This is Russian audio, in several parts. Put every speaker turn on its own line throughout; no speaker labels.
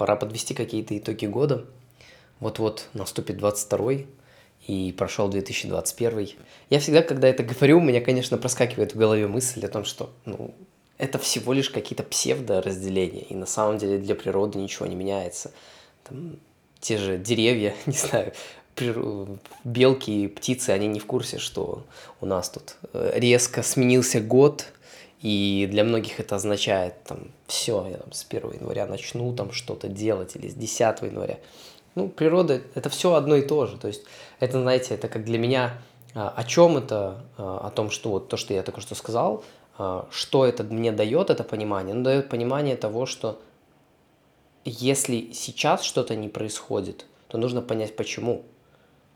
пора подвести какие-то итоги года. Вот-вот наступит 22 и прошел 2021. Я всегда, когда это говорю, у меня, конечно, проскакивает в голове мысль о том, что ну, это всего лишь какие-то псевдо-разделения, и на самом деле для природы ничего не меняется. Там, те же деревья, не знаю, белки и птицы, они не в курсе, что у нас тут э, резко сменился год, и для многих это означает, там, все, я там, с 1 января начну там что-то делать, или с 10 января. Ну, природа – это все одно и то же. То есть, это, знаете, это как для меня, а, о чем это, а, о том, что вот то, что я только что сказал, а, что это мне дает, это понимание? Ну, дает понимание того, что если сейчас что-то не происходит, то нужно понять, почему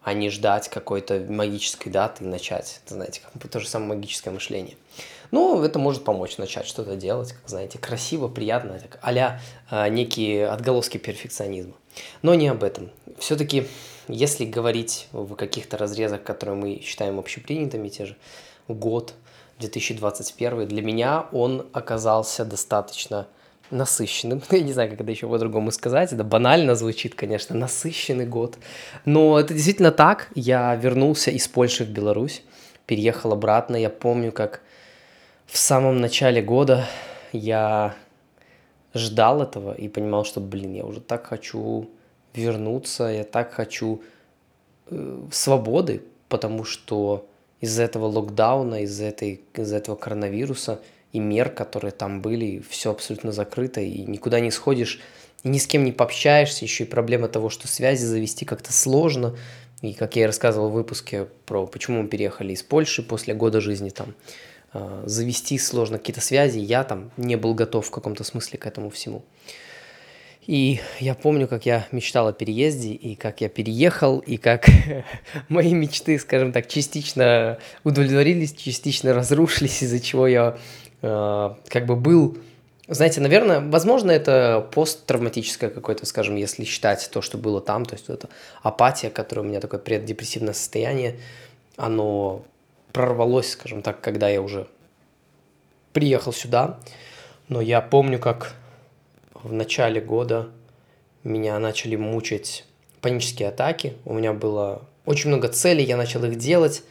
а не ждать какой-то магической даты и начать. Это, знаете, как то же самое магическое мышление. Ну, это может помочь начать что-то делать, как, знаете, красиво, приятно, так, а э, некие отголоски перфекционизма. Но не об этом. Все-таки, если говорить в каких-то разрезах, которые мы считаем общепринятыми, те же год 2021, для меня он оказался достаточно насыщенным. Я не знаю, как это еще по-другому сказать. Это банально звучит, конечно, насыщенный год. Но это действительно так. Я вернулся из Польши в Беларусь, переехал обратно. Я помню, как в самом начале года я ждал этого и понимал, что, блин, я уже так хочу вернуться, я так хочу э, свободы, потому что из-за этого локдауна, из-за, этой, из-за этого коронавируса – и мер, которые там были, все абсолютно закрыто, и никуда не сходишь, и ни с кем не пообщаешься, еще и проблема того, что связи завести как-то сложно, и как я и рассказывал в выпуске про почему мы переехали из Польши после года жизни там, а, завести сложно какие-то связи, я там не был готов в каком-то смысле к этому всему. И я помню, как я мечтал о переезде, и как я переехал, и как мои мечты, скажем так, частично удовлетворились, частично разрушились, из-за чего я как бы был знаете, наверное, возможно, это посттравматическое какое-то, скажем, если считать то, что было там, то есть это апатия, которая у меня такое преддепрессивное состояние, оно прорвалось, скажем так, когда я уже приехал сюда. Но я помню, как в начале года меня начали мучить панические атаки. У меня было очень много целей, я начал их делать,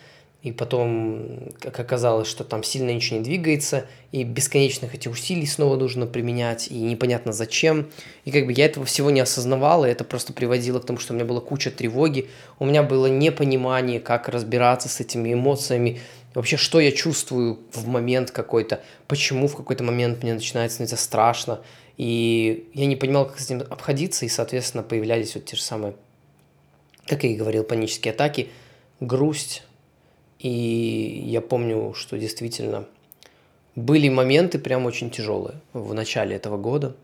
и потом, как оказалось, что там сильно ничего не двигается, и бесконечных этих усилий снова нужно применять, и непонятно зачем. И как бы я этого всего не осознавал, и это просто приводило к тому, что у меня была куча тревоги, у меня было непонимание, как разбираться с этими эмоциями, вообще, что я чувствую в момент какой-то, почему в какой-то момент мне начинает становиться страшно, и я не понимал, как с этим обходиться, и, соответственно, появлялись вот те же самые, как я и говорил, панические атаки, грусть, и я помню, что действительно были моменты прям очень тяжелые в начале этого года.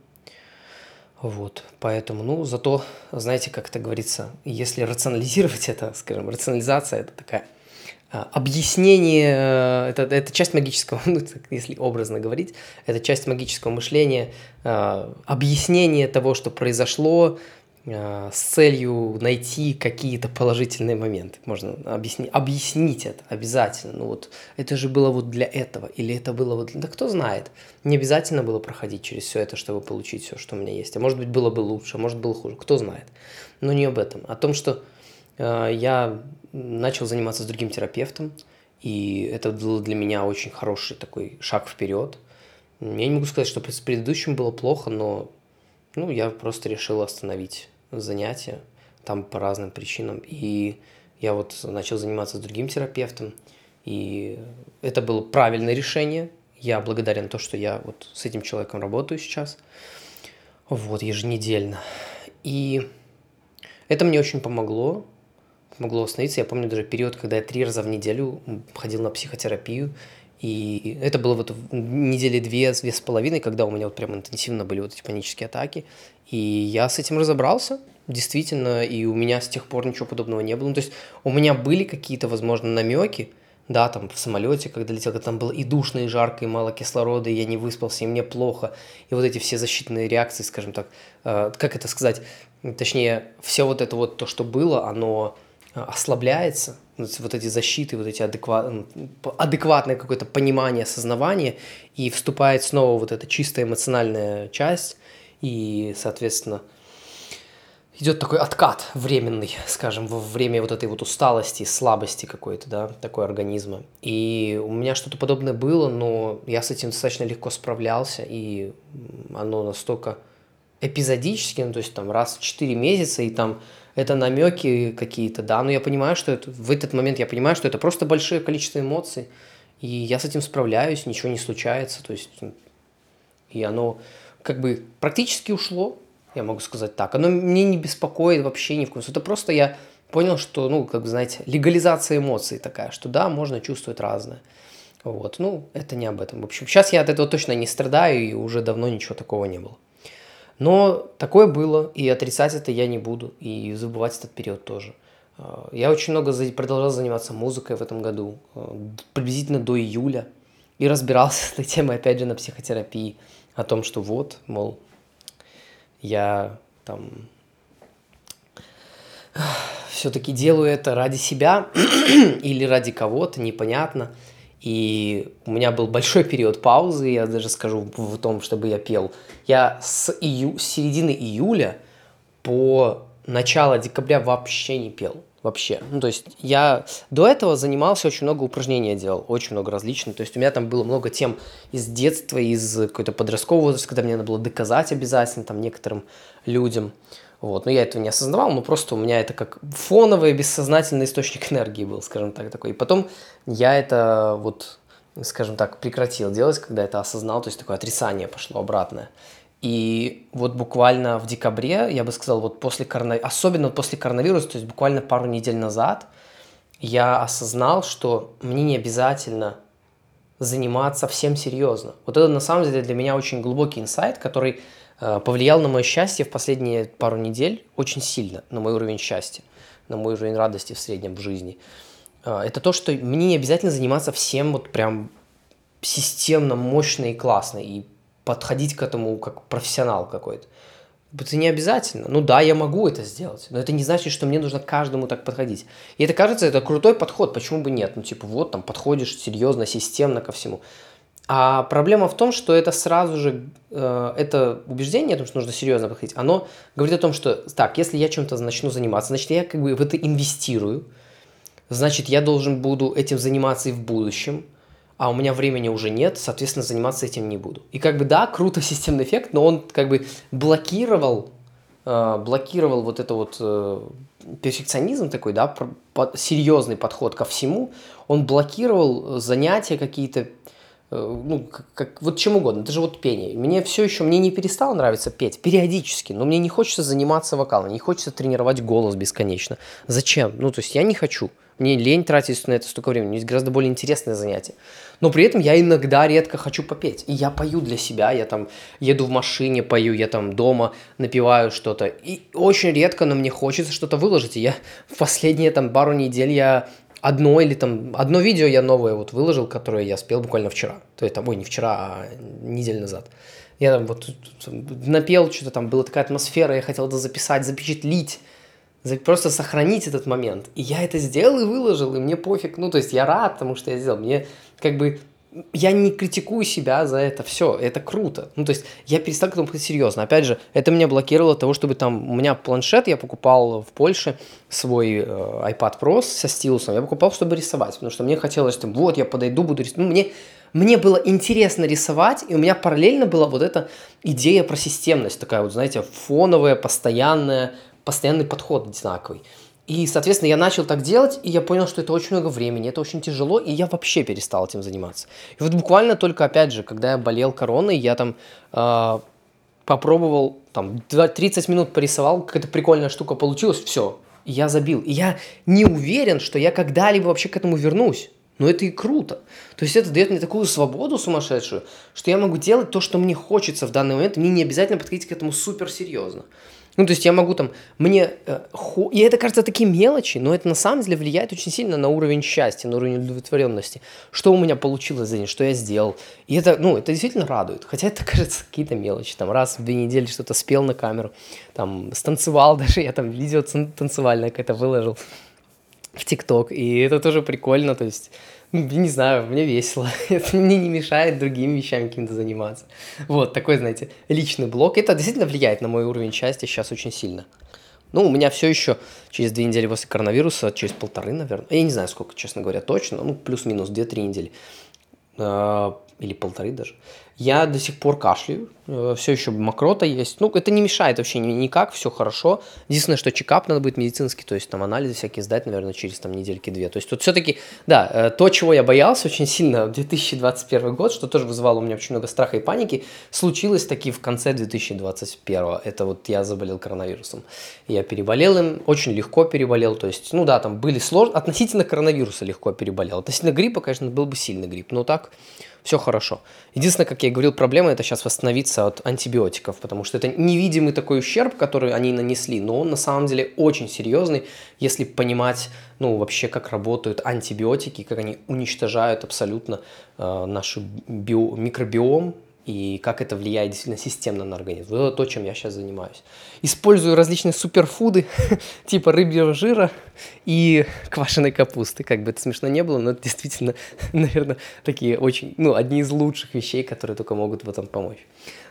Вот, поэтому, ну, зато, знаете, как это говорится, если рационализировать это, скажем, рационализация – это такая а, объяснение, э, это, это часть магического, ну, если образно говорить, это часть магического мышления, а, объяснение того, что произошло, с целью найти какие-то положительные моменты. Можно объяснить, объяснить это обязательно. Ну вот это же было вот для этого, или это было вот. Да кто знает. Не обязательно было проходить через все это, чтобы получить все, что у меня есть. А может быть, было бы лучше, а может, было хуже. Кто знает. Но не об этом. О том, что э, я начал заниматься с другим терапевтом, и это был для меня очень хороший такой шаг вперед. Я не могу сказать, что с предыдущим было плохо, но ну, я просто решил остановить занятия там по разным причинам. И я вот начал заниматься с другим терапевтом, и это было правильное решение. Я благодарен то, что я вот с этим человеком работаю сейчас, вот, еженедельно. И это мне очень помогло, помогло остановиться. Я помню даже период, когда я три раза в неделю ходил на психотерапию, и это было вот недели две, две с половиной, когда у меня вот прям интенсивно были вот эти панические атаки. И я с этим разобрался, действительно, и у меня с тех пор ничего подобного не было. Ну, то есть у меня были какие-то, возможно, намеки, да, там в самолете, когда летел, когда там было и душно, и жарко, и мало кислорода, и я не выспался, и мне плохо. И вот эти все защитные реакции, скажем так, э, как это сказать, точнее, все вот это вот то, что было, оно ослабляется, вот эти защиты, вот эти адекват, адекватное какое-то понимание, осознавание, и вступает снова вот эта чистая эмоциональная часть, и, соответственно, идет такой откат временный, скажем, во время вот этой вот усталости, слабости какой-то, да, такой организма. И у меня что-то подобное было, но я с этим достаточно легко справлялся, и оно настолько эпизодически, ну, то есть там раз в 4 месяца, и там это намеки какие-то, да, но я понимаю, что это, в этот момент я понимаю, что это просто большое количество эмоций, и я с этим справляюсь, ничего не случается, то есть, и оно как бы практически ушло, я могу сказать так. Оно мне не беспокоит вообще ни в коем случае. Это просто я понял, что, ну, как бы, знаете, легализация эмоций такая, что да, можно чувствовать разное. Вот, ну, это не об этом. В общем, сейчас я от этого точно не страдаю, и уже давно ничего такого не было. Но такое было, и отрицать это я не буду, и забывать этот период тоже. А, я очень много продолжал заниматься музыкой в этом году, а, приблизительно до июля, и разбирался с этой темой, опять же, на психотерапии, о том, что вот, мол, я там все-таки делаю это ради себя или ради кого-то, непонятно. И у меня был большой период паузы, я даже скажу в том, чтобы я пел. Я с, ию, с середины июля по начало декабря вообще не пел. Вообще. Ну, то есть я до этого занимался, очень много упражнений делал, очень много различных. То есть у меня там было много тем из детства, из какой-то подросткового возраста, когда мне надо было доказать обязательно там некоторым людям. Вот. Но я этого не осознавал, но просто у меня это как фоновый бессознательный источник энергии был, скажем так, такой. И потом я это вот, скажем так, прекратил делать, когда это осознал, то есть такое отрицание пошло обратное. И вот буквально в декабре, я бы сказал, вот после коронавируса, особенно после коронавируса, то есть буквально пару недель назад, я осознал, что мне не обязательно заниматься всем серьезно. Вот это на самом деле для меня очень глубокий инсайт, который повлиял на мое счастье в последние пару недель очень сильно, на мой уровень счастья, на мой уровень радости в среднем в жизни. Э, это то, что мне не обязательно заниматься всем вот прям системно, мощно и классно, и подходить к этому как профессионал какой-то. Это не обязательно. Ну да, я могу это сделать, но это не значит, что мне нужно каждому так подходить. И это кажется, это крутой подход, почему бы нет? Ну типа вот там подходишь серьезно, системно ко всему. А проблема в том, что это сразу же, э, это убеждение, о том, что нужно серьезно подходить, оно говорит о том, что, так, если я чем-то начну заниматься, значит, я как бы в это инвестирую, значит, я должен буду этим заниматься и в будущем, а у меня времени уже нет, соответственно, заниматься этим не буду. И как бы, да, круто системный эффект, но он как бы блокировал, э, блокировал вот это вот э, перфекционизм такой, да, серьезный подход ко всему, он блокировал занятия какие-то, ну, как, как вот чем угодно, даже вот пение. Мне все еще, мне не перестало нравиться петь, периодически, но мне не хочется заниматься вокалом, не хочется тренировать голос бесконечно. Зачем? Ну, то есть я не хочу. Мне лень тратить на это столько времени, есть гораздо более интересное занятие. Но при этом я иногда редко хочу попеть. И я пою для себя, я там еду в машине, пою, я там дома напиваю что-то. И очень редко, но мне хочется что-то выложить. И я в последние там пару недель я одно или там одно видео я новое вот выложил, которое я спел буквально вчера. То есть там, ой, не вчера, а неделю назад. Я там вот напел что-то там, была такая атмосфера, я хотел это записать, запечатлить, просто сохранить этот момент. И я это сделал и выложил, и мне пофиг. Ну, то есть я рад тому, что я сделал. Мне как бы я не критикую себя за это все, это круто. Ну, то есть я перестал к этому подходить серьезно. Опять же, это меня блокировало того, чтобы там... У меня планшет я покупал в Польше, свой э, iPad Pro со стилусом, я покупал, чтобы рисовать, потому что мне хотелось, там, вот, я подойду, буду рисовать. Ну, мне, мне было интересно рисовать, и у меня параллельно была вот эта идея про системность, такая вот, знаете, фоновая, постоянная, постоянный подход одинаковый. И, соответственно, я начал так делать, и я понял, что это очень много времени, это очень тяжело, и я вообще перестал этим заниматься. И вот буквально только, опять же, когда я болел короной, я там э, попробовал, там, 30 минут порисовал, какая-то прикольная штука получилась, все, я забил. И я не уверен, что я когда-либо вообще к этому вернусь. Но это и круто. То есть это дает мне такую свободу сумасшедшую, что я могу делать то, что мне хочется в данный момент. Мне не обязательно подходить к этому супер серьезно. Ну, то есть я могу там, мне, э, ху... и это кажется такие мелочи, но это на самом деле влияет очень сильно на уровень счастья, на уровень удовлетворенности. Что у меня получилось за день, что я сделал. И это, ну, это действительно радует. Хотя это кажется какие-то мелочи. Там раз в две недели что-то спел на камеру, там станцевал даже, я там видео танцевальное какое-то выложил. В ТикТок, и это тоже прикольно, то есть, не знаю, мне весело, это мне не мешает другими вещами каким-то заниматься. Вот, такой, знаете, личный блог, это действительно влияет на мой уровень счастья сейчас очень сильно. Ну, у меня все еще через две недели после коронавируса, через полторы, наверное, я не знаю, сколько, честно говоря, точно, ну, плюс-минус две-три недели, а, или полторы даже, я до сих пор кашляю, э, все еще мокрота есть. Ну, это не мешает вообще никак, все хорошо. Единственное, что чекап надо будет медицинский, то есть там анализы всякие сдать, наверное, через там недельки-две. То есть тут все-таки, да, э, то, чего я боялся очень сильно в 2021 год, что тоже вызывало у меня очень много страха и паники, случилось таки в конце 2021. Это вот я заболел коронавирусом. Я переболел им, очень легко переболел, то есть, ну да, там были сложности, относительно коронавируса легко переболел. Относительно гриппа, конечно, был бы сильный грипп, но так все хорошо. Единственное, как я и говорил, проблема это сейчас восстановиться от антибиотиков, потому что это невидимый такой ущерб, который они нанесли, но он на самом деле очень серьезный, если понимать, ну, вообще, как работают антибиотики, как они уничтожают абсолютно э, наш био, микробиом, и как это влияет действительно системно на организм. Вот это то, чем я сейчас занимаюсь. Использую различные суперфуды, типа рыбьего жира и квашеной капусты. Как бы это смешно не было, но это действительно, наверное, такие очень, ну, одни из лучших вещей, которые только могут в этом помочь.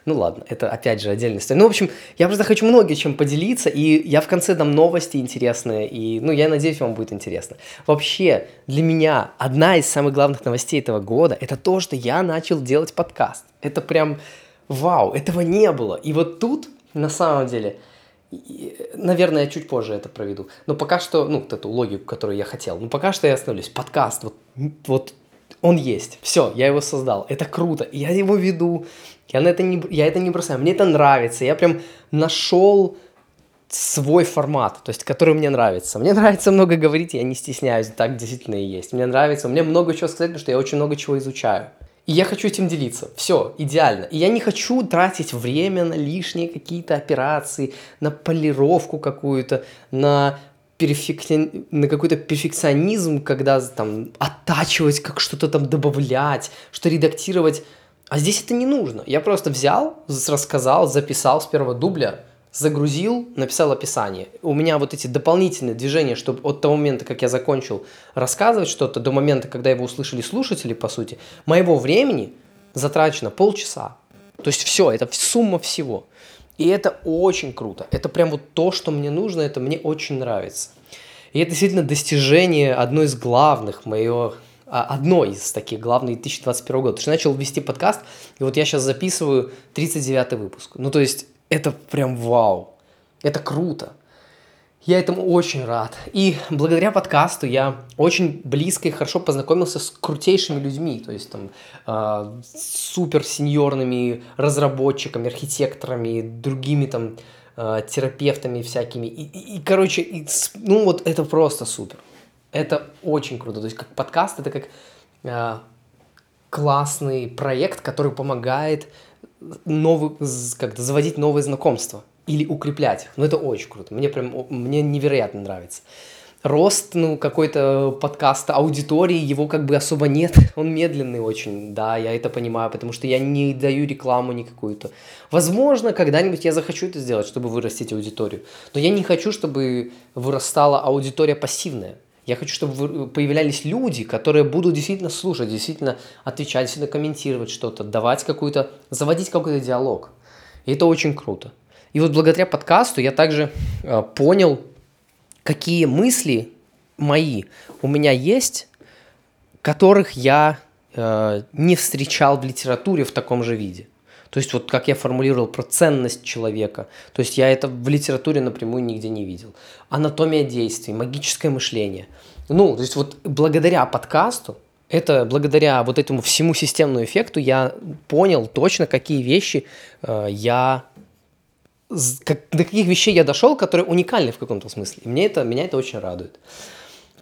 Ну ладно, это опять же отдельная история. Ну, в общем, я просто хочу многие чем поделиться, и я в конце дам новости интересные, и, ну, я надеюсь, вам будет интересно. Вообще, для меня одна из самых главных новостей этого года – это то, что я начал делать подкаст. Это прям вау, этого не было. И вот тут, на самом деле, наверное, я чуть позже это проведу. Но пока что, ну, вот эту логику, которую я хотел. Ну, пока что я остановлюсь. Подкаст, вот, вот он есть. Все, я его создал. Это круто. Я его веду. Я, на это не, я это не бросаю. Мне это нравится. Я прям нашел свой формат, то есть, который мне нравится. Мне нравится много говорить, я не стесняюсь, так действительно и есть. Мне нравится, мне много чего сказать, потому что я очень много чего изучаю. И я хочу этим делиться. Все, идеально. И я не хочу тратить время на лишние какие-то операции, на полировку какую-то, на перфекти... на какой-то перфекционизм, когда там оттачивать, как что-то там добавлять, что редактировать. А здесь это не нужно. Я просто взял, рассказал, записал с первого дубля, загрузил, написал описание. У меня вот эти дополнительные движения, чтобы от того момента, как я закончил рассказывать что-то, до момента, когда его услышали слушатели, по сути, моего времени затрачено полчаса. То есть все, это сумма всего. И это очень круто. Это прям вот то, что мне нужно, это мне очень нравится. И это действительно достижение одно из главных моего а, одно из таких главных 2021 года. Потому что начал вести подкаст, и вот я сейчас записываю 39 выпуск. Ну, то есть, это прям вау. Это круто. Я этому очень рад. И благодаря подкасту я очень близко и хорошо познакомился с крутейшими людьми, то есть там э, супер сеньорными разработчиками, архитекторами, другими там э, терапевтами всякими. И, и, и короче, и, ну вот это просто супер. Это очень круто. То есть как подкаст это как э, классный проект, который помогает новый, как-то заводить новые знакомства или укреплять. Ну, это очень круто. Мне прям, мне невероятно нравится. Рост, ну, какой-то подкаста аудитории, его как бы особо нет. Он медленный очень, да, я это понимаю, потому что я не даю рекламу никакую-то. Возможно, когда-нибудь я захочу это сделать, чтобы вырастить аудиторию. Но я не хочу, чтобы вырастала аудитория пассивная. Я хочу, чтобы появлялись люди, которые будут действительно слушать, действительно отвечать, действительно комментировать что-то, давать какую-то, заводить какой-то диалог. И это очень круто. И вот благодаря подкасту я также э, понял, какие мысли мои у меня есть, которых я э, не встречал в литературе в таком же виде. То есть вот как я формулировал про ценность человека. То есть я это в литературе напрямую нигде не видел. Анатомия действий, магическое мышление. Ну, то есть вот благодаря подкасту, это благодаря вот этому всему системному эффекту я понял точно, какие вещи э, я как, до каких вещей я дошел, которые уникальны в каком-то смысле. И мне это, меня это очень радует.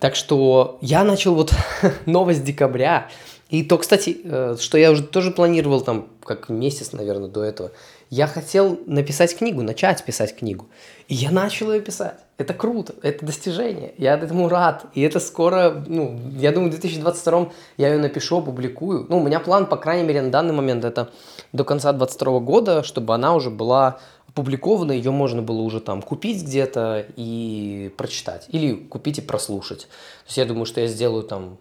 Так что я начал вот новость декабря. И то, кстати, э, что я уже тоже планировал там, как месяц, наверное, до этого. Я хотел написать книгу, начать писать книгу. И я начал ее писать. Это круто, это достижение. Я этому рад. И это скоро, ну, я думаю, в 2022 я ее напишу, опубликую. Ну, у меня план, по крайней мере, на данный момент, это до конца 2022 года, чтобы она уже была опубликована, ее можно было уже там купить где-то и прочитать. Или купить и прослушать. То есть я думаю, что я сделаю там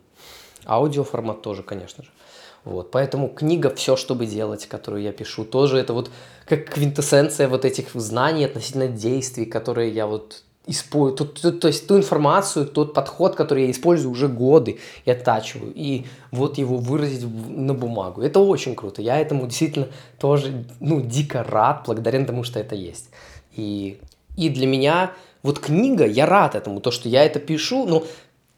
аудиоформат тоже, конечно же. Вот, поэтому книга «Все, чтобы делать», которую я пишу, тоже это вот как квинтэссенция вот этих знаний относительно действий, которые я вот использую, то, то, то есть ту информацию, тот подход, который я использую уже годы и оттачиваю, и вот его выразить на бумагу. Это очень круто. Я этому действительно тоже, ну, дико рад, благодарен тому, что это есть. И, и для меня вот книга, я рад этому, то, что я это пишу, но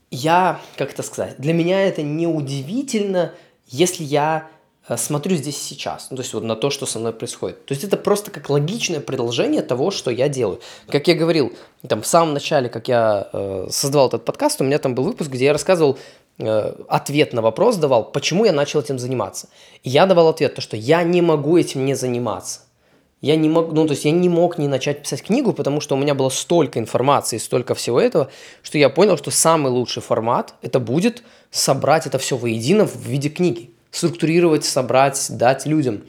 я, как это сказать, для меня это не удивительно, если я смотрю здесь сейчас, ну, то есть вот на то, что со мной происходит. То есть это просто как логичное продолжение того, что я делаю. Как я говорил, там в самом начале, как я э, создавал этот подкаст, у меня там был выпуск, где я рассказывал э, ответ на вопрос, давал, почему я начал этим заниматься. И я давал ответ, то, что я не могу этим не заниматься. Я не мог, ну, то есть я не мог не начать писать книгу, потому что у меня было столько информации, столько всего этого, что я понял, что самый лучший формат это будет собрать это все воедино в виде книги структурировать, собрать, дать людям.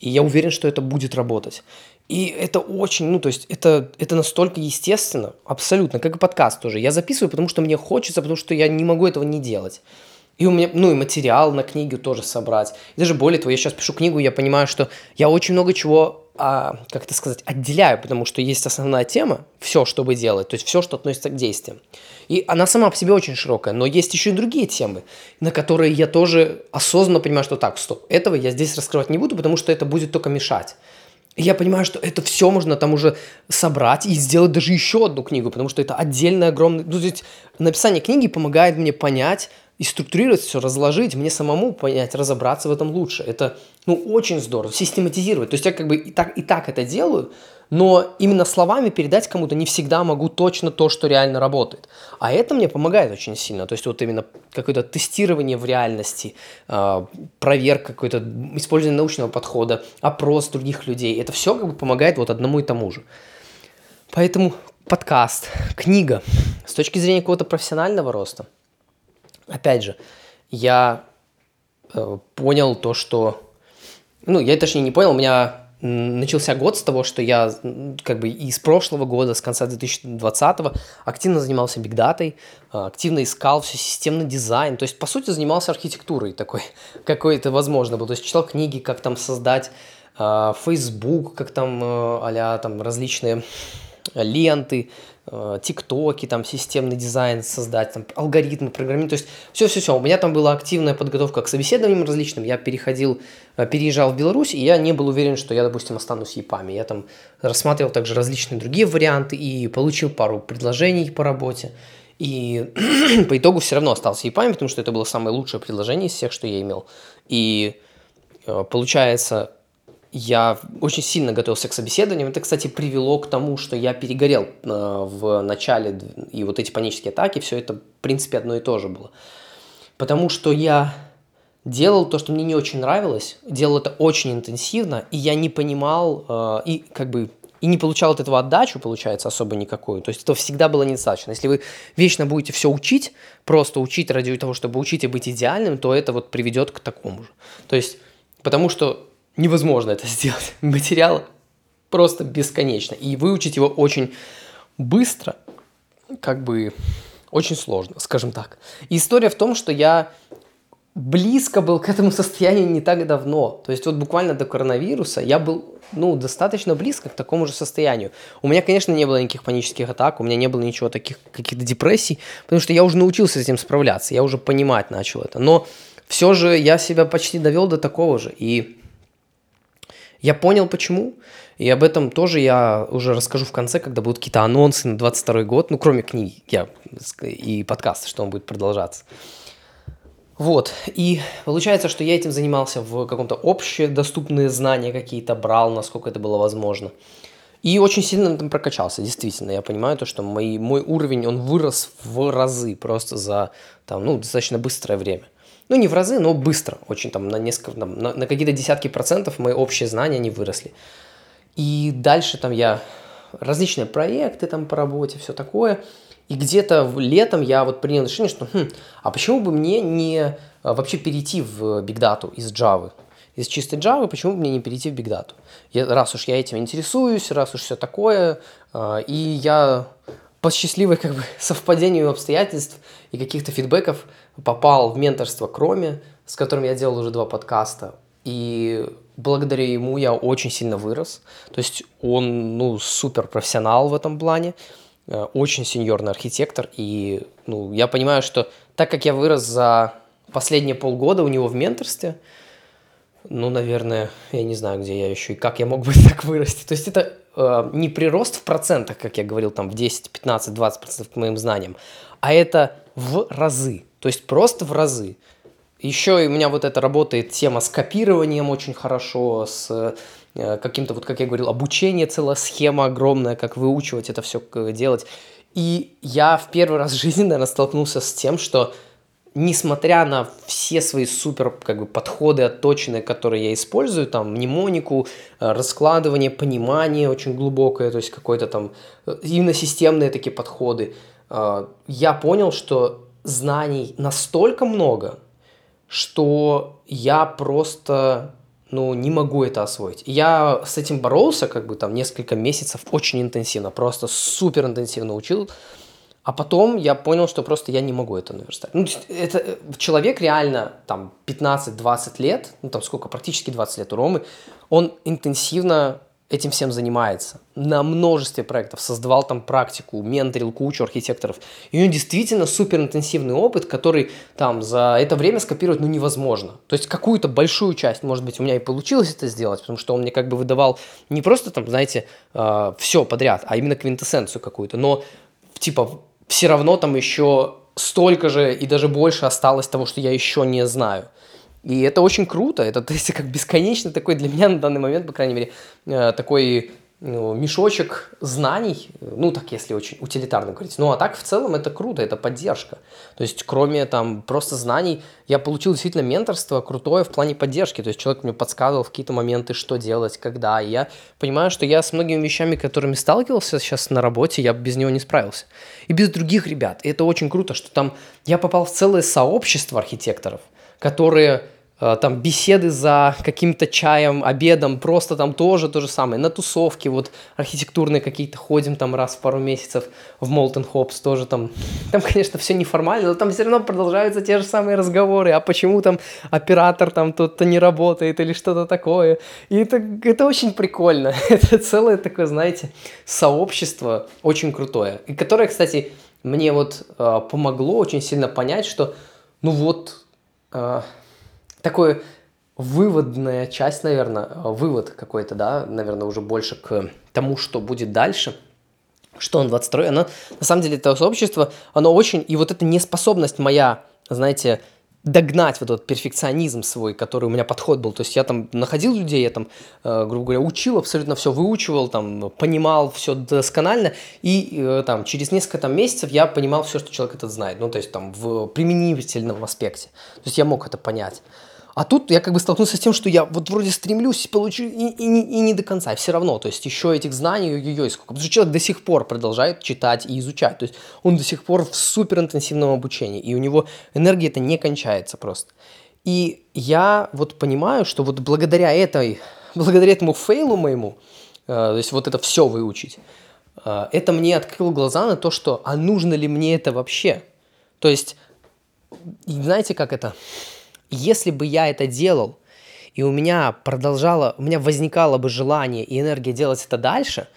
И я уверен, что это будет работать. И это очень, ну, то есть это, это настолько естественно, абсолютно, как и подкаст тоже. Я записываю, потому что мне хочется, потому что я не могу этого не делать. И у меня, ну, и материал на книгу тоже собрать. И даже более того, я сейчас пишу книгу, я понимаю, что я очень много чего а, как это сказать, отделяю, потому что есть основная тема, все, чтобы делать, то есть все, что относится к действиям. И она сама по себе очень широкая, но есть еще и другие темы, на которые я тоже осознанно понимаю, что так, стоп, этого я здесь раскрывать не буду, потому что это будет только мешать. И я понимаю, что это все можно там уже собрать и сделать даже еще одну книгу, потому что это отдельная огромная... Ну, то есть написание книги помогает мне понять, и структурировать все, разложить, мне самому понять, разобраться в этом лучше. Это, ну, очень здорово, систематизировать. То есть я как бы и так, и так это делаю, но именно словами передать кому-то не всегда могу точно то, что реально работает. А это мне помогает очень сильно. То есть вот именно какое-то тестирование в реальности, а, проверка какой-то, использование научного подхода, опрос других людей. Это все как бы помогает вот одному и тому же. Поэтому подкаст, книга с точки зрения какого-то профессионального роста – опять же, я э, понял то, что... Ну, я точнее не понял, у меня начался год с того, что я как бы из прошлого года, с конца 2020 активно занимался бигдатой, э, активно искал все системный дизайн, то есть, по сути, занимался архитектурой такой, какой это возможно было, то есть, читал книги, как там создать э, Facebook, как там э, а там различные ленты, тиктоки, там, системный дизайн создать, там, алгоритмы, программирование, то есть все-все-все. У меня там была активная подготовка к собеседованиям различным, я переходил, э, переезжал в Беларусь, и я не был уверен, что я, допустим, останусь ЕПАМи. Я там рассматривал также различные другие варианты и получил пару предложений по работе. И по итогу все равно остался ЕПАМи, потому что это было самое лучшее предложение из всех, что я имел. И э, получается, я очень сильно готовился к собеседованию. Это, кстати, привело к тому, что я перегорел э, в начале, и вот эти панические атаки, все это, в принципе, одно и то же было. Потому что я делал то, что мне не очень нравилось, делал это очень интенсивно, и я не понимал, э, и как бы и не получал от этого отдачу, получается, особо никакую. То есть это всегда было недостаточно. Если вы вечно будете все учить, просто учить ради того, чтобы учить и быть идеальным, то это вот приведет к такому же. То есть, потому что невозможно это сделать. Материал просто бесконечно. И выучить его очень быстро, как бы очень сложно, скажем так. И история в том, что я близко был к этому состоянию не так давно. То есть вот буквально до коронавируса я был ну, достаточно близко к такому же состоянию. У меня, конечно, не было никаких панических атак, у меня не было ничего таких, каких-то депрессий, потому что я уже научился с этим справляться, я уже понимать начал это. Но все же я себя почти довел до такого же. И я понял почему, и об этом тоже я уже расскажу в конце, когда будут какие-то анонсы на 22 год, ну, кроме книги я, и подкаста, что он будет продолжаться. Вот, и получается, что я этим занимался в каком-то общедоступные знания какие-то брал, насколько это было возможно. И очень сильно там прокачался, действительно. Я понимаю то, что мой, мой уровень, он вырос в разы просто за там, ну, достаточно быстрое время ну не в разы, но быстро, очень там на несколько, там, на, на какие-то десятки процентов мои общие знания не выросли. И дальше там я различные проекты там по работе, все такое. И где-то летом я вот принял решение, что хм, а почему бы мне не а, вообще перейти в Big Data из Java? из чистой Java, почему бы мне не перейти в Data? Я, раз уж я этим интересуюсь, раз уж все такое, э, и я по счастливой как бы совпадению обстоятельств и каких-то фидбэков попал в менторство Кроме, с которым я делал уже два подкаста. И благодаря ему я очень сильно вырос. То есть он, ну, супер профессионал в этом плане, э, очень сеньорный архитектор. И, ну, я понимаю, что так как я вырос за последние полгода у него в менторстве, ну, наверное, я не знаю, где я еще и как я мог бы так вырасти. То есть это э, не прирост в процентах, как я говорил, там в 10, 15, 20 процентов к моим знаниям, а это в разы. То есть просто в разы. Еще у меня вот это работает тема с копированием очень хорошо, с э, каким-то, вот как я говорил, обучение, целая схема огромная, как выучивать это все делать. И я в первый раз в жизни, наверное, столкнулся с тем, что несмотря на все свои супер как бы, подходы отточенные, которые я использую, там, мнемонику, э, раскладывание, понимание очень глубокое, то есть какой-то там э, именно системные такие подходы, я понял, что знаний настолько много, что я просто ну, не могу это освоить. Я с этим боролся, как бы там несколько месяцев очень интенсивно, просто супер интенсивно учил, а потом я понял, что просто я не могу это наверстать. Ну, это, э, человек реально там 15-20 лет, ну там сколько, практически 20 лет у Ромы, он интенсивно этим всем занимается. На множестве проектов создавал там практику, менторил кучу архитекторов. И у него действительно супер интенсивный опыт, который там за это время скопировать ну невозможно. То есть какую-то большую часть, может быть, у меня и получилось это сделать, потому что он мне как бы выдавал не просто там, знаете, э, все подряд, а именно квинтэссенцию какую-то. Но типа все равно там еще столько же и даже больше осталось того, что я еще не знаю. И это очень круто, это то есть, как бесконечно такой для меня на данный момент, по крайней мере, э, такой ну, мешочек знаний, ну так если очень утилитарно говорить. Ну а так в целом это круто, это поддержка. То есть кроме там просто знаний, я получил действительно менторство крутое в плане поддержки. То есть человек мне подсказывал в какие-то моменты, что делать, когда. И я понимаю, что я с многими вещами, которыми сталкивался сейчас на работе, я без него не справился. И без других ребят. И это очень круто, что там я попал в целое сообщество архитекторов, которые Э, там беседы за каким-то чаем, обедом, просто там тоже то же самое. На тусовки вот архитектурные какие-то ходим там раз в пару месяцев в Молтон Хопс тоже там. Там, конечно, все неформально, но там все равно продолжаются те же самые разговоры. А почему там оператор там тут-то не работает или что-то такое. И это, это очень прикольно. это целое такое, знаете, сообщество очень крутое. И которое, кстати, мне вот э, помогло очень сильно понять, что ну вот... Э, такой выводная часть, наверное, вывод какой-то, да, наверное, уже больше к тому, что будет дальше, что он 22 оно, на самом деле, это сообщество, оно очень, и вот эта неспособность моя, знаете, догнать вот этот перфекционизм свой, который у меня подход был. То есть я там находил людей, я там, э, грубо говоря, учил, абсолютно все выучивал, там, понимал все досконально, и э, там через несколько там месяцев я понимал все, что человек этот знает. Ну, то есть там в применительном аспекте. То есть я мог это понять. А тут я как бы столкнулся с тем, что я вот вроде стремлюсь получить и, и, и, и не до конца, все равно. То есть еще этих знаний, ой-ой-ой, сколько. Потому что человек до сих пор продолжает читать и изучать. То есть он до сих пор в суперинтенсивном обучении. И у него энергия это не кончается просто. И я вот понимаю, что вот благодаря этой, благодаря этому фейлу моему, э, то есть вот это все выучить, э, это мне открыло глаза на то, что а нужно ли мне это вообще? То есть, знаете, как это? Если бы я это делал, и у меня продолжало, у меня возникало бы желание и энергия делать это дальше,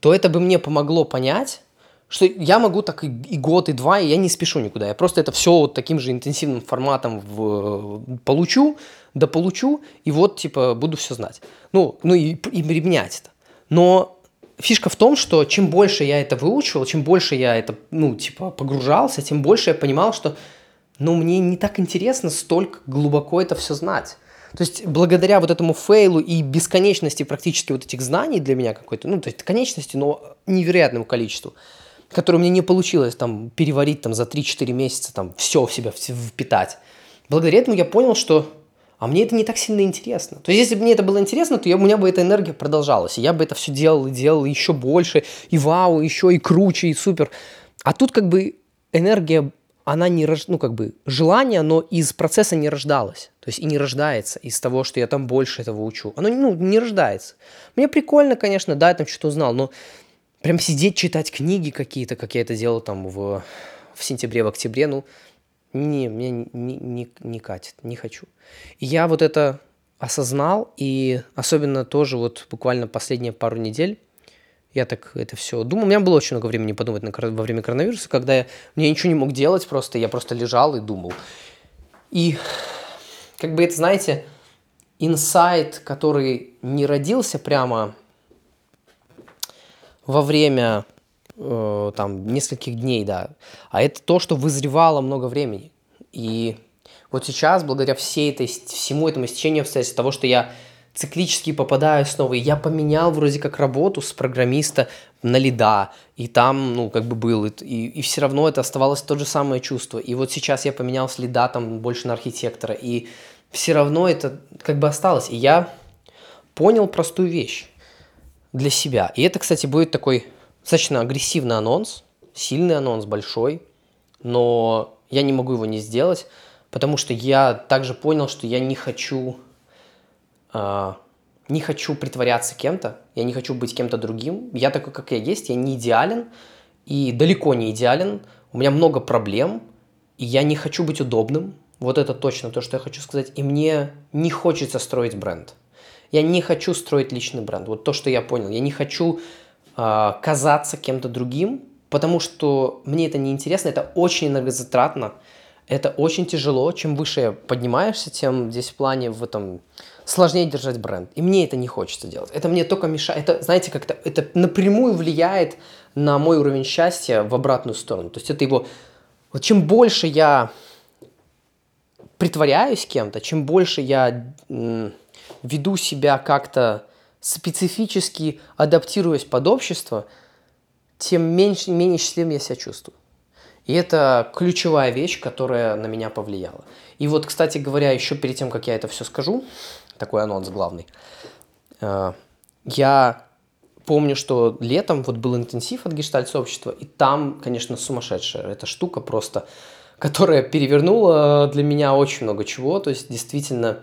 то это бы мне помогло понять, что я могу так и, год, и два, и я не спешу никуда. Я просто это все вот таким же интенсивным форматом в, получу, да получу, и вот, типа, буду все знать. Ну, ну и, и применять это. Но фишка в том, что чем больше я это выучивал, чем больше я это, ну, типа, погружался, тем больше я понимал, что но мне не так интересно столько глубоко это все знать. То есть благодаря вот этому фейлу и бесконечности практически вот этих знаний для меня какой-то, ну, то есть конечности, но невероятному количеству, которое мне не получилось там переварить там за 3-4 месяца, там все в себя впитать. Благодаря этому я понял, что а мне это не так сильно интересно. То есть, если бы мне это было интересно, то я, у меня бы эта энергия продолжалась. И я бы это все делал и делал еще больше, и вау, еще и круче, и супер. А тут как бы энергия она не рож... ну как бы желание, но из процесса не рождалось. То есть и не рождается из того, что я там больше этого учу. Оно ну, не рождается. Мне прикольно, конечно, да, я там что-то узнал, но прям сидеть, читать книги какие-то, как я это делал там в, в сентябре, в октябре, ну, не, мне не, не, не катит, не хочу. И я вот это осознал, и особенно тоже вот буквально последние пару недель я так это все думал. У меня было очень много времени подумать на, во время коронавируса, когда я, мне ничего не мог делать просто, я просто лежал и думал. И как бы это, знаете, инсайт, который не родился прямо во время э, там нескольких дней, да, а это то, что вызревало много времени. И вот сейчас, благодаря всей этой, всему этому стечению обстоятельств, того, что я циклически попадаю снова, и я поменял вроде как работу с программиста на лида, и там, ну, как бы был, и, и, все равно это оставалось то же самое чувство. И вот сейчас я поменял с лида там больше на архитектора, и все равно это как бы осталось. И я понял простую вещь для себя. И это, кстати, будет такой достаточно агрессивный анонс, сильный анонс, большой, но я не могу его не сделать, потому что я также понял, что я не хочу, не хочу притворяться кем-то, я не хочу быть кем-то другим. Я такой, как я есть, я не идеален и далеко не идеален. У меня много проблем, и я не хочу быть удобным. Вот это точно то, что я хочу сказать. И мне не хочется строить бренд. Я не хочу строить личный бренд. Вот то, что я понял. Я не хочу э, казаться кем-то другим, потому что мне это не интересно. Это очень энергозатратно. Это очень тяжело. Чем выше поднимаешься, тем здесь в плане в этом сложнее держать бренд. И мне это не хочется делать. Это мне только мешает. Это, знаете, как-то это напрямую влияет на мой уровень счастья в обратную сторону. То есть это его... Вот чем больше я притворяюсь кем-то, чем больше я веду себя как-то специфически адаптируясь под общество, тем меньше, менее счастливым я себя чувствую. И это ключевая вещь, которая на меня повлияла. И вот, кстати говоря, еще перед тем, как я это все скажу, такой анонс главный, э, я помню, что летом вот был интенсив от гештальт-сообщества, и там, конечно, сумасшедшая эта штука просто, которая перевернула для меня очень много чего, то есть действительно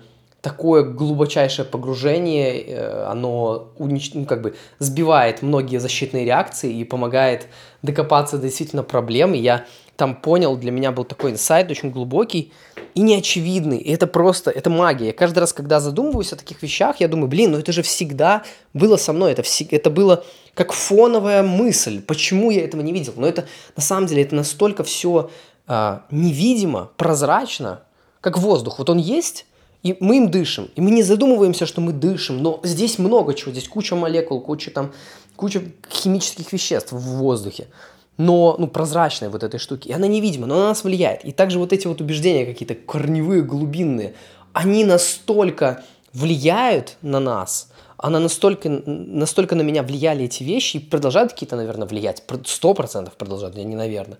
такое глубочайшее погружение, э, оно унич... ну, как бы сбивает многие защитные реакции и помогает докопаться до действительно проблем. И я там понял, для меня был такой инсайт очень глубокий и неочевидный. И это просто, это магия. Я каждый раз, когда задумываюсь о таких вещах, я думаю, блин, ну это же всегда было со мной. Это, вс... это было как фоновая мысль. Почему я этого не видел? Но это на самом деле это настолько все а, невидимо, прозрачно, как воздух. Вот он есть, и мы им дышим. И мы не задумываемся, что мы дышим, но здесь много чего, здесь куча молекул, куча там, куча химических веществ в воздухе. Но, ну, прозрачной вот этой штуки. И она невидима, но она нас влияет. И также вот эти вот убеждения какие-то корневые, глубинные, они настолько влияют на нас, она настолько, настолько на меня влияли эти вещи и продолжают какие-то, наверное, влиять. Сто процентов продолжают, я не наверное.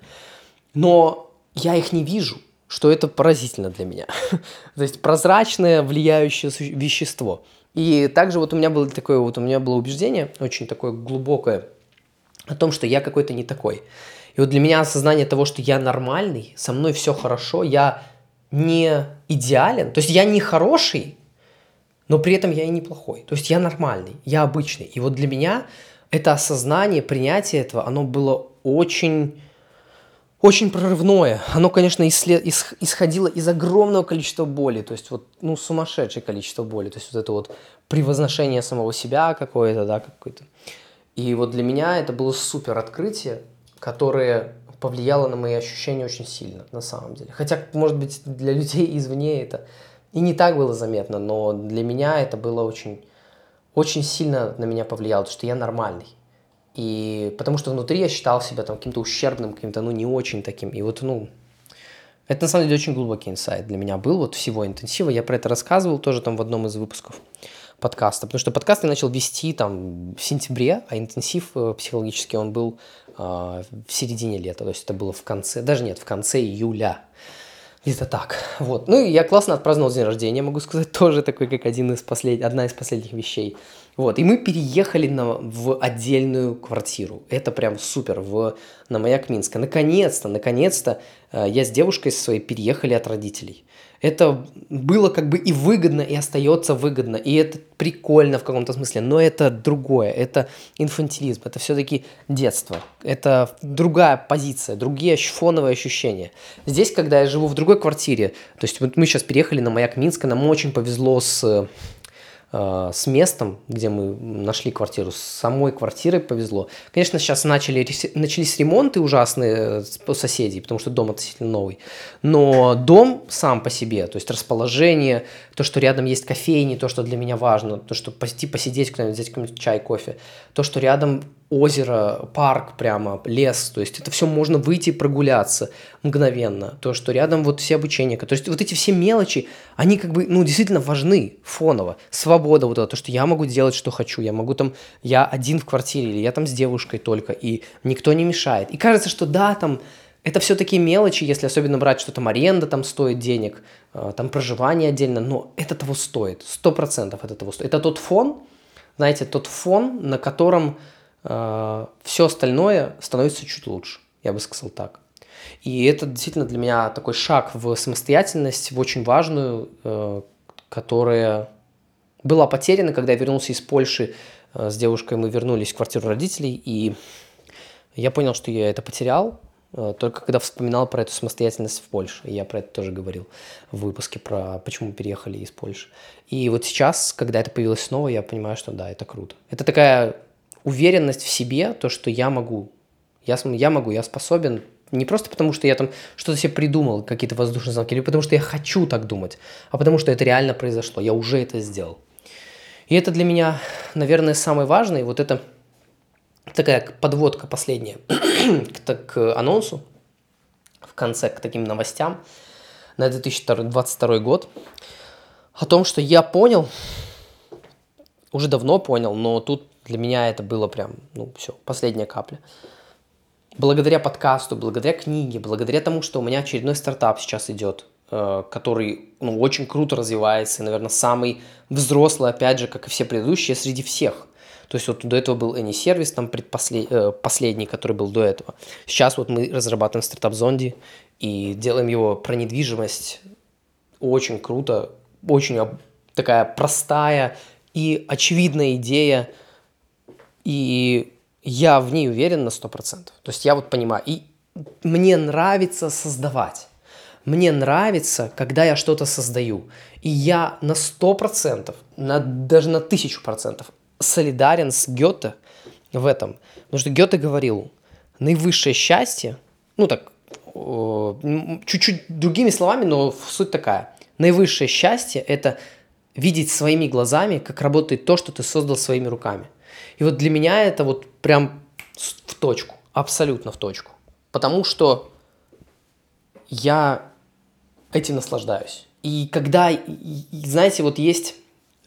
Но я их не вижу что это поразительно для меня. То есть прозрачное влияющее вещество. И также вот у меня было такое вот у меня было убеждение очень такое глубокое о том, что я какой-то не такой. И вот для меня осознание того, что я нормальный, со мной все хорошо, я не идеален, то есть я не хороший, но при этом я и неплохой. То есть я нормальный, я обычный. И вот для меня это осознание, принятие этого, оно было очень очень прорывное. Оно, конечно, исслед... исходило из огромного количества боли, то есть вот, ну, сумасшедшее количество боли, то есть вот это вот превозношение самого себя какое-то, да, какое-то. И вот для меня это было супер открытие, которое повлияло на мои ощущения очень сильно, на самом деле. Хотя, может быть, для людей извне это и не так было заметно, но для меня это было очень, очень сильно на меня повлияло, потому что я нормальный. И потому что внутри я считал себя там каким-то ущербным, каким-то, ну, не очень таким. И вот, ну, это на самом деле очень глубокий инсайт для меня был, вот всего интенсива. Я про это рассказывал тоже там в одном из выпусков подкаста, потому что подкаст я начал вести там в сентябре, а интенсив э, психологический он был э, в середине лета, то есть это было в конце, даже нет, в конце июля. Где-то так. Вот. Ну и я классно отпраздновал день рождения, могу сказать, тоже такой, как один из послед... одна из последних вещей. Вот, и мы переехали на, в отдельную квартиру. Это прям супер, в, на Маяк Минска. Наконец-то, наконец-то э, я с девушкой своей переехали от родителей. Это было как бы и выгодно, и остается выгодно, и это прикольно в каком-то смысле, но это другое, это инфантилизм, это все-таки детство, это другая позиция, другие фоновые ощущения. Здесь, когда я живу в другой квартире, то есть вот мы сейчас переехали на Маяк Минска, нам очень повезло с Э, с местом, где мы нашли квартиру, с самой квартирой повезло. Конечно, сейчас начали, начались ремонты ужасные у э, соседей, потому что дом относительно новый. Но дом сам по себе, то есть расположение, то, что рядом есть кофейни, то, что для меня важно, то, что пойти посидеть куда-нибудь, взять какой-нибудь чай, кофе, то, что рядом озеро, парк прямо, лес, то есть это все можно выйти прогуляться мгновенно, то, что рядом вот все обучения, то есть вот эти все мелочи, они как бы, ну, действительно важны фоново, свобода вот это, то, что я могу делать, что хочу, я могу там, я один в квартире, или я там с девушкой только, и никто не мешает, и кажется, что да, там, это все такие мелочи, если особенно брать, что там аренда там стоит денег, э, там проживание отдельно, но это того стоит, сто процентов это того стоит. Это тот фон, знаете, тот фон, на котором все остальное становится чуть лучше, я бы сказал так. И это действительно для меня такой шаг в самостоятельность, в очень важную, э, которая была потеряна, когда я вернулся из Польши э, с девушкой, мы вернулись в квартиру родителей, и я понял, что я это потерял, э, только когда вспоминал про эту самостоятельность в Польше. Я про это тоже говорил в выпуске про почему мы переехали из Польши. И вот сейчас, когда это появилось снова, я понимаю, что да, это круто. Это такая уверенность в себе, то, что я могу. Я, я могу, я способен. Не просто потому, что я там что-то себе придумал, какие-то воздушные замки, или потому что я хочу так думать, а потому что это реально произошло. Я уже это сделал. И это для меня, наверное, самое важное. Вот это такая подводка последняя к, к анонсу, в конце, к таким новостям на 2022 год, о том, что я понял, уже давно понял, но тут для меня это было прям, ну, все, последняя капля. Благодаря подкасту, благодаря книге, благодаря тому, что у меня очередной стартап сейчас идет, э, который ну, очень круто развивается, наверное, самый взрослый, опять же, как и все предыдущие, среди всех. То есть вот до этого был Any сервис, там предпослед... э, последний, который был до этого. Сейчас вот мы разрабатываем стартап Зонди и делаем его про недвижимость очень круто, очень такая простая и очевидная идея – и я в ней уверен на 100%. То есть я вот понимаю, и мне нравится создавать. Мне нравится, когда я что-то создаю. И я на 100%, на, даже на 1000% солидарен с Гёте в этом. Потому что Гёте говорил, наивысшее счастье, ну так, чуть-чуть другими словами, но суть такая. Наивысшее счастье – это видеть своими глазами, как работает то, что ты создал своими руками. И вот для меня это вот прям в точку, абсолютно в точку. Потому что я этим наслаждаюсь. И когда, знаете, вот есть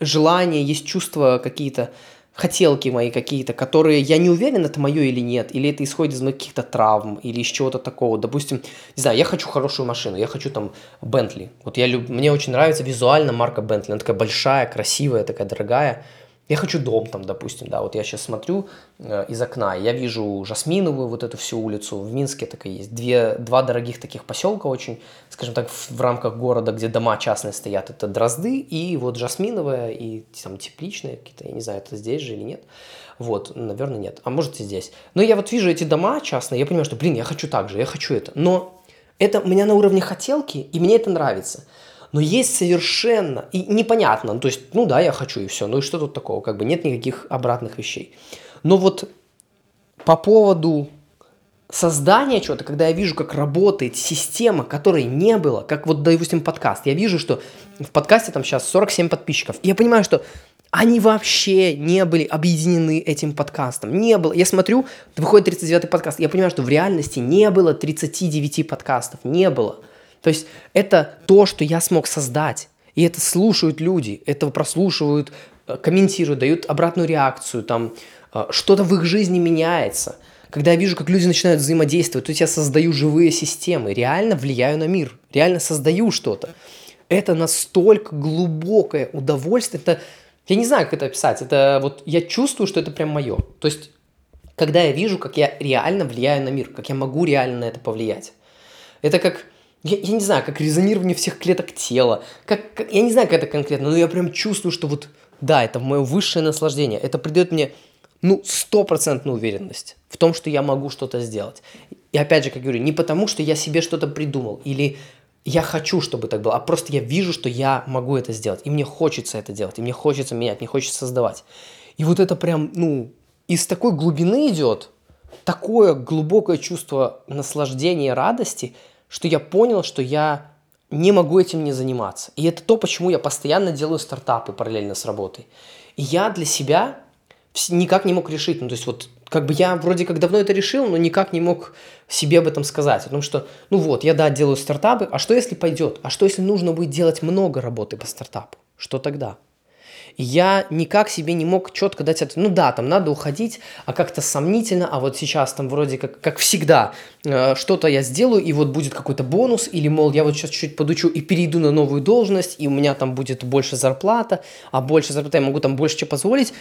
желание, есть чувства какие-то, хотелки мои какие-то, которые я не уверен, это мое или нет, или это исходит из моих каких-то травм, или из чего-то такого. Допустим, не знаю, я хочу хорошую машину, я хочу там Бентли. Вот я люб... мне очень нравится визуально марка Бентли. Она такая большая, красивая, такая дорогая. Я хочу дом там, допустим, да, вот я сейчас смотрю э, из окна, я вижу Жасминовую вот эту всю улицу, в Минске такая есть, две, два дорогих таких поселка очень, скажем так, в, в рамках города, где дома частные стоят, это Дрозды и вот Жасминовая и там Тепличная какие-то, я не знаю, это здесь же или нет, вот, наверное, нет, а может и здесь. Но я вот вижу эти дома частные, я понимаю, что, блин, я хочу так же, я хочу это, но это у меня на уровне хотелки, и мне это нравится но есть совершенно и непонятно, ну, то есть, ну да, я хочу и все, ну и что тут такого, как бы нет никаких обратных вещей. Но вот по поводу создания чего-то, когда я вижу, как работает система, которой не было, как вот, допустим, подкаст, я вижу, что в подкасте там сейчас 47 подписчиков, и я понимаю, что они вообще не были объединены этим подкастом. Не было. Я смотрю, выходит 39-й подкаст. Я понимаю, что в реальности не было 39 подкастов. Не было. То есть это то, что я смог создать. И это слушают люди, это прослушивают, э, комментируют, дают обратную реакцию, там э, что-то в их жизни меняется. Когда я вижу, как люди начинают взаимодействовать, то есть я создаю живые системы, реально влияю на мир, реально создаю что-то. Это настолько глубокое удовольствие, это Я не знаю, как это описать. Это вот я чувствую, что это прям мое. То есть, когда я вижу, как я реально влияю на мир, как я могу реально на это повлиять. Это как, я, я не знаю, как резонирование всех клеток тела. Как, как, я не знаю, как это конкретно, но я прям чувствую, что вот, да, это мое высшее наслаждение. Это придает мне, ну, стопроцентную уверенность в том, что я могу что-то сделать. И опять же, как говорю, не потому, что я себе что-то придумал или я хочу, чтобы так было, а просто я вижу, что я могу это сделать, и мне хочется это делать, и мне хочется менять, мне хочется создавать. И вот это прям, ну, из такой глубины идет, такое глубокое чувство наслаждения, радости, что я понял, что я не могу этим не заниматься. И это то, почему я постоянно делаю стартапы параллельно с работой. И я для себя никак не мог решить. Ну, то есть вот как бы я вроде как давно это решил, но никак не мог себе об этом сказать. Потому что, ну вот, я, да, делаю стартапы, а что если пойдет? А что если нужно будет делать много работы по стартапу? Что тогда? Я никак себе не мог четко дать ответ. Ну да, там надо уходить, а как-то сомнительно, а вот сейчас там вроде как, как всегда, э, что-то я сделаю, и вот будет какой-то бонус, или, мол, я вот сейчас чуть-чуть подучу и перейду на новую должность, и у меня там будет больше зарплата, а больше зарплата я могу там больше чего позволить.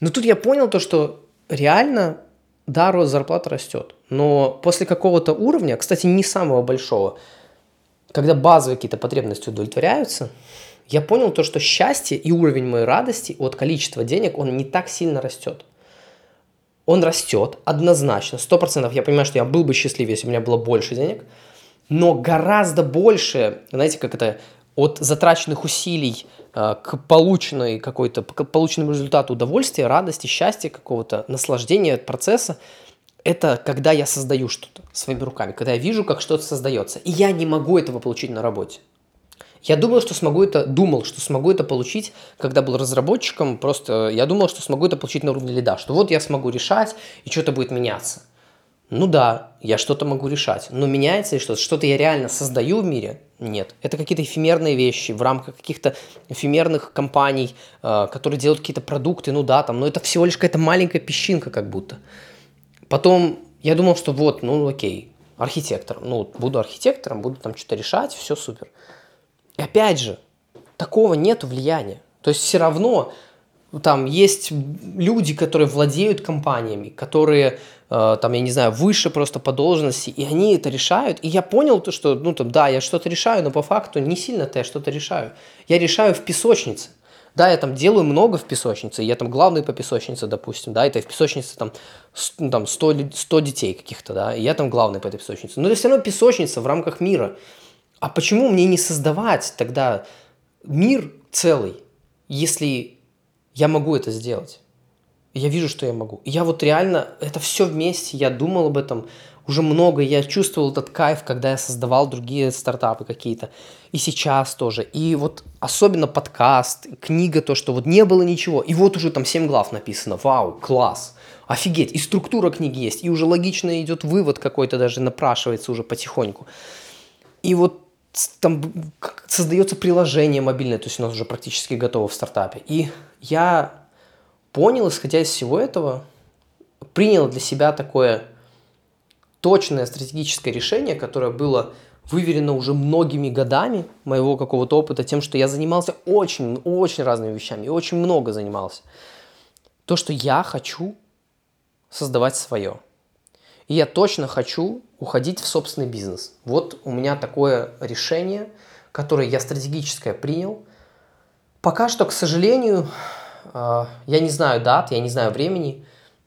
Но тут я понял то, что реально, да, рост зарплаты растет. Но после какого-то уровня, кстати, не самого большого, когда базовые какие-то потребности удовлетворяются, я понял то, что счастье и уровень моей радости от количества денег, он не так сильно растет. Он растет однозначно, сто процентов. Я понимаю, что я был бы счастливее, если у меня было больше денег, но гораздо больше, знаете, как это, от затраченных усилий э, к полученной какой-то, к полученному результату удовольствия, радости, счастья какого-то, наслаждения от процесса, это когда я создаю что-то своими руками, когда я вижу, как что-то создается, и я не могу этого получить на работе. Я думал, что смогу это, думал, что смогу это получить, когда был разработчиком, просто я думал, что смогу это получить на уровне лида, что вот я смогу решать, и что-то будет меняться. Ну да, я что-то могу решать, но меняется ли что-то? Что-то я реально создаю в мире? Нет. Это какие-то эфемерные вещи в рамках каких-то эфемерных компаний, э, которые делают какие-то продукты, ну да, там, но это всего лишь какая-то маленькая песчинка как будто. Потом я думал, что вот, ну окей, архитектор, ну буду архитектором, буду там что-то решать, все супер. И опять же, такого нет влияния. То есть все равно там есть люди, которые владеют компаниями, которые э, там, я не знаю, выше просто по должности, и они это решают. И я понял то, что, ну там, да, я что-то решаю, но по факту не сильно-то я что-то решаю. Я решаю в песочнице. Да, я там делаю много в песочнице, я там главный по песочнице, допустим, да, это в песочнице там, ну, там 100, 100 детей каких-то, да, и я там главный по этой песочнице. Но это все равно песочница в рамках мира. А почему мне не создавать тогда мир целый, если я могу это сделать? Я вижу, что я могу. я вот реально, это все вместе, я думал об этом уже много, я чувствовал этот кайф, когда я создавал другие стартапы какие-то. И сейчас тоже. И вот особенно подкаст, книга, то, что вот не было ничего. И вот уже там 7 глав написано. Вау, класс. Офигеть. И структура книги есть. И уже логично идет вывод какой-то даже напрашивается уже потихоньку. И вот там создается приложение мобильное, то есть у нас уже практически готово в стартапе. И я понял, исходя из всего этого, принял для себя такое точное стратегическое решение, которое было выверено уже многими годами моего какого-то опыта, тем, что я занимался очень, очень разными вещами, и очень много занимался. То, что я хочу создавать свое. И я точно хочу уходить в собственный бизнес. Вот у меня такое решение, которое я стратегическое принял. Пока что, к сожалению, а, я не знаю дат, я не знаю времени,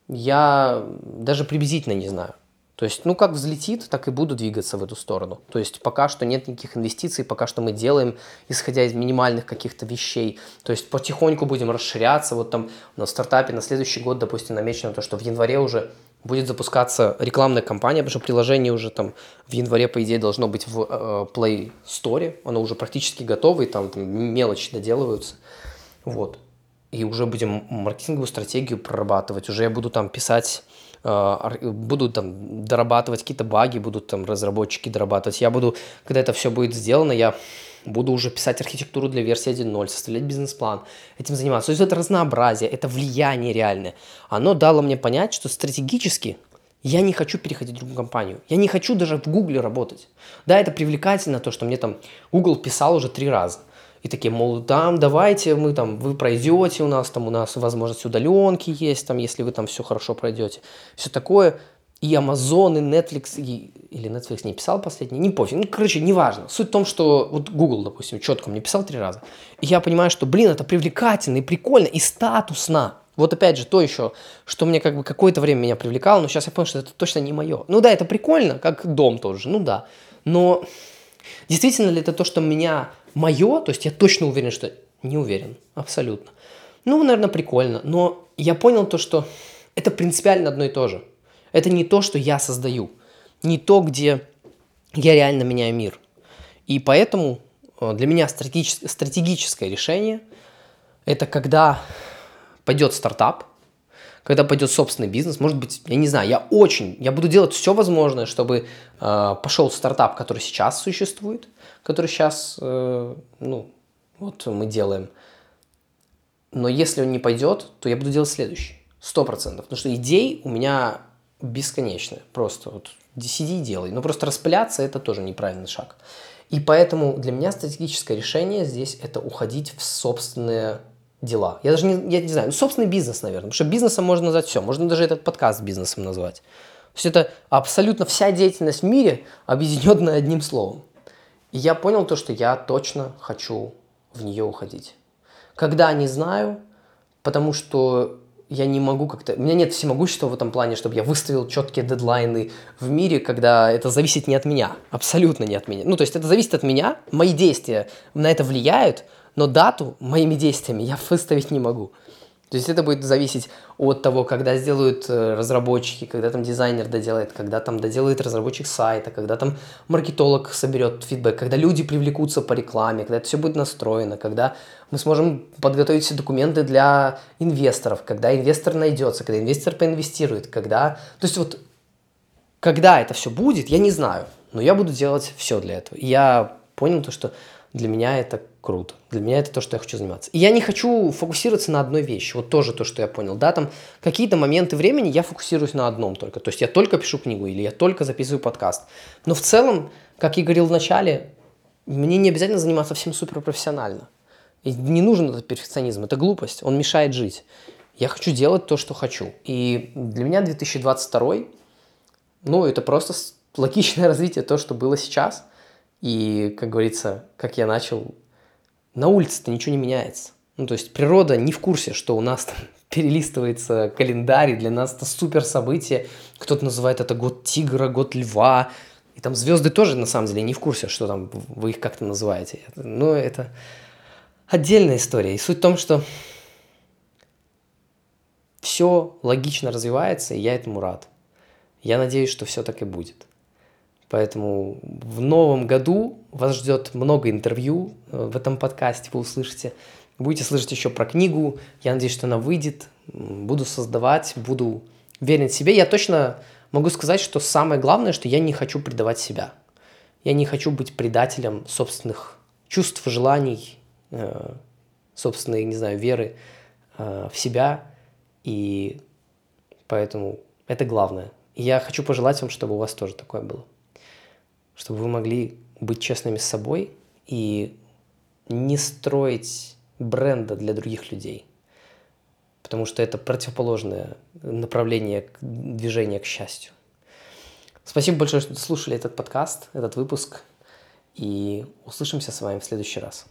я даже приблизительно не знаю. То есть, ну, как взлетит, так и буду двигаться в эту сторону. То есть, пока что нет никаких инвестиций, пока что мы делаем, исходя из минимальных каких-то вещей. То есть, потихоньку будем расширяться. Вот там на стартапе на следующий год, допустим, намечено то, что в январе уже будет запускаться рекламная кампания, потому что приложение уже там в январе, по идее, должно быть в э, Play Store. Оно уже практически готово, и там, там мелочи доделываются. Вот. И уже будем маркетинговую стратегию прорабатывать. Уже я буду там писать э, буду там дорабатывать какие-то баги, будут там разработчики дорабатывать. Я буду, когда это все будет сделано, я буду уже писать архитектуру для версии 1.0, составлять бизнес-план, этим заниматься. То есть это разнообразие, это влияние реальное. Оно дало мне понять, что стратегически я не хочу переходить в другую компанию. Я не хочу даже в Гугле работать. Да, это привлекательно, то, что мне там Google писал уже три раза. И такие, мол, там, давайте, мы там, вы пройдете у нас, там у нас возможность удаленки есть, там, если вы там все хорошо пройдете. Все такое. И Amazon, и Netflix, и, или Netflix не писал последний, не пофиг. Ну, короче, неважно. Суть в том, что вот Google, допустим, четко мне писал три раза. И я понимаю, что, блин, это привлекательно и прикольно, и статусно. Вот опять же, то еще, что мне как бы какое-то время меня привлекало, но сейчас я понял, что это точно не мое. Ну да, это прикольно, как дом тоже, ну да. Но действительно ли это то, что меня мое, то есть я точно уверен, что не уверен, абсолютно. Ну, наверное, прикольно, но я понял то, что это принципиально одно и то же. Это не то, что я создаю, не то, где я реально меняю мир. И поэтому э, для меня стратегическое, решение – это когда пойдет стартап, когда пойдет собственный бизнес, может быть, я не знаю, я очень, я буду делать все возможное, чтобы э, пошел стартап, который сейчас существует, который сейчас, э, ну, вот мы делаем. Но если он не пойдет, то я буду делать следующий, сто процентов, потому что идей у меня бесконечные, просто вот сиди и делай. Но просто распыляться это тоже неправильный шаг. И поэтому для меня стратегическое решение здесь это уходить в собственные дела. Я даже не, я не знаю, ну, собственный бизнес, наверное. Потому что бизнесом можно назвать все. Можно даже этот подкаст бизнесом назвать. То есть это абсолютно вся деятельность в мире объединенная одним словом. И я понял то, что я точно хочу в нее уходить. Когда, не знаю, потому что я не могу как-то... У меня нет всемогущества в этом плане, чтобы я выставил четкие дедлайны в мире, когда это зависит не от меня. Абсолютно не от меня. Ну, то есть это зависит от меня, мои действия на это влияют, но дату моими действиями я выставить не могу. То есть это будет зависеть от того, когда сделают э, разработчики, когда там дизайнер доделает, когда там доделает разработчик сайта, когда там маркетолог соберет фидбэк, когда люди привлекутся по рекламе, когда это все будет настроено, когда мы сможем подготовить все документы для инвесторов, когда инвестор найдется, когда инвестор поинвестирует, когда... То есть вот когда это все будет, я не знаю, но я буду делать все для этого. И я понял то, что для меня это круто. Для меня это то, что я хочу заниматься. И я не хочу фокусироваться на одной вещи. Вот тоже то, что я понял. Да, там какие-то моменты времени я фокусируюсь на одном только. То есть я только пишу книгу или я только записываю подкаст. Но в целом, как я говорил в начале, мне не обязательно заниматься всем суперпрофессионально. И не нужен этот перфекционизм. Это глупость. Он мешает жить. Я хочу делать то, что хочу. И для меня 2022, ну, это просто логичное развитие то, что было сейчас – и, как говорится, как я начал, на улице-то ничего не меняется. Ну, то есть природа не в курсе, что у нас там перелистывается календарь, для нас это супер событие. Кто-то называет это год тигра, год льва. И там звезды тоже, на самом деле, не в курсе, что там вы их как-то называете. Но это отдельная история. И суть в том, что все логично развивается, и я этому рад. Я надеюсь, что все так и будет. Поэтому в новом году вас ждет много интервью э, в этом подкасте, вы услышите. Будете слышать еще про книгу. Я надеюсь, что она выйдет. Буду создавать, буду верен себе. Я точно могу сказать, что самое главное, что я не хочу предавать себя. Я не хочу быть предателем собственных чувств, желаний, э, собственной, не знаю, веры э, в себя. И поэтому это главное. Я хочу пожелать вам, чтобы у вас тоже такое было чтобы вы могли быть честными с собой и не строить бренда для других людей. Потому что это противоположное направление движения к счастью. Спасибо большое, что слушали этот подкаст, этот выпуск. И услышимся с вами в следующий раз.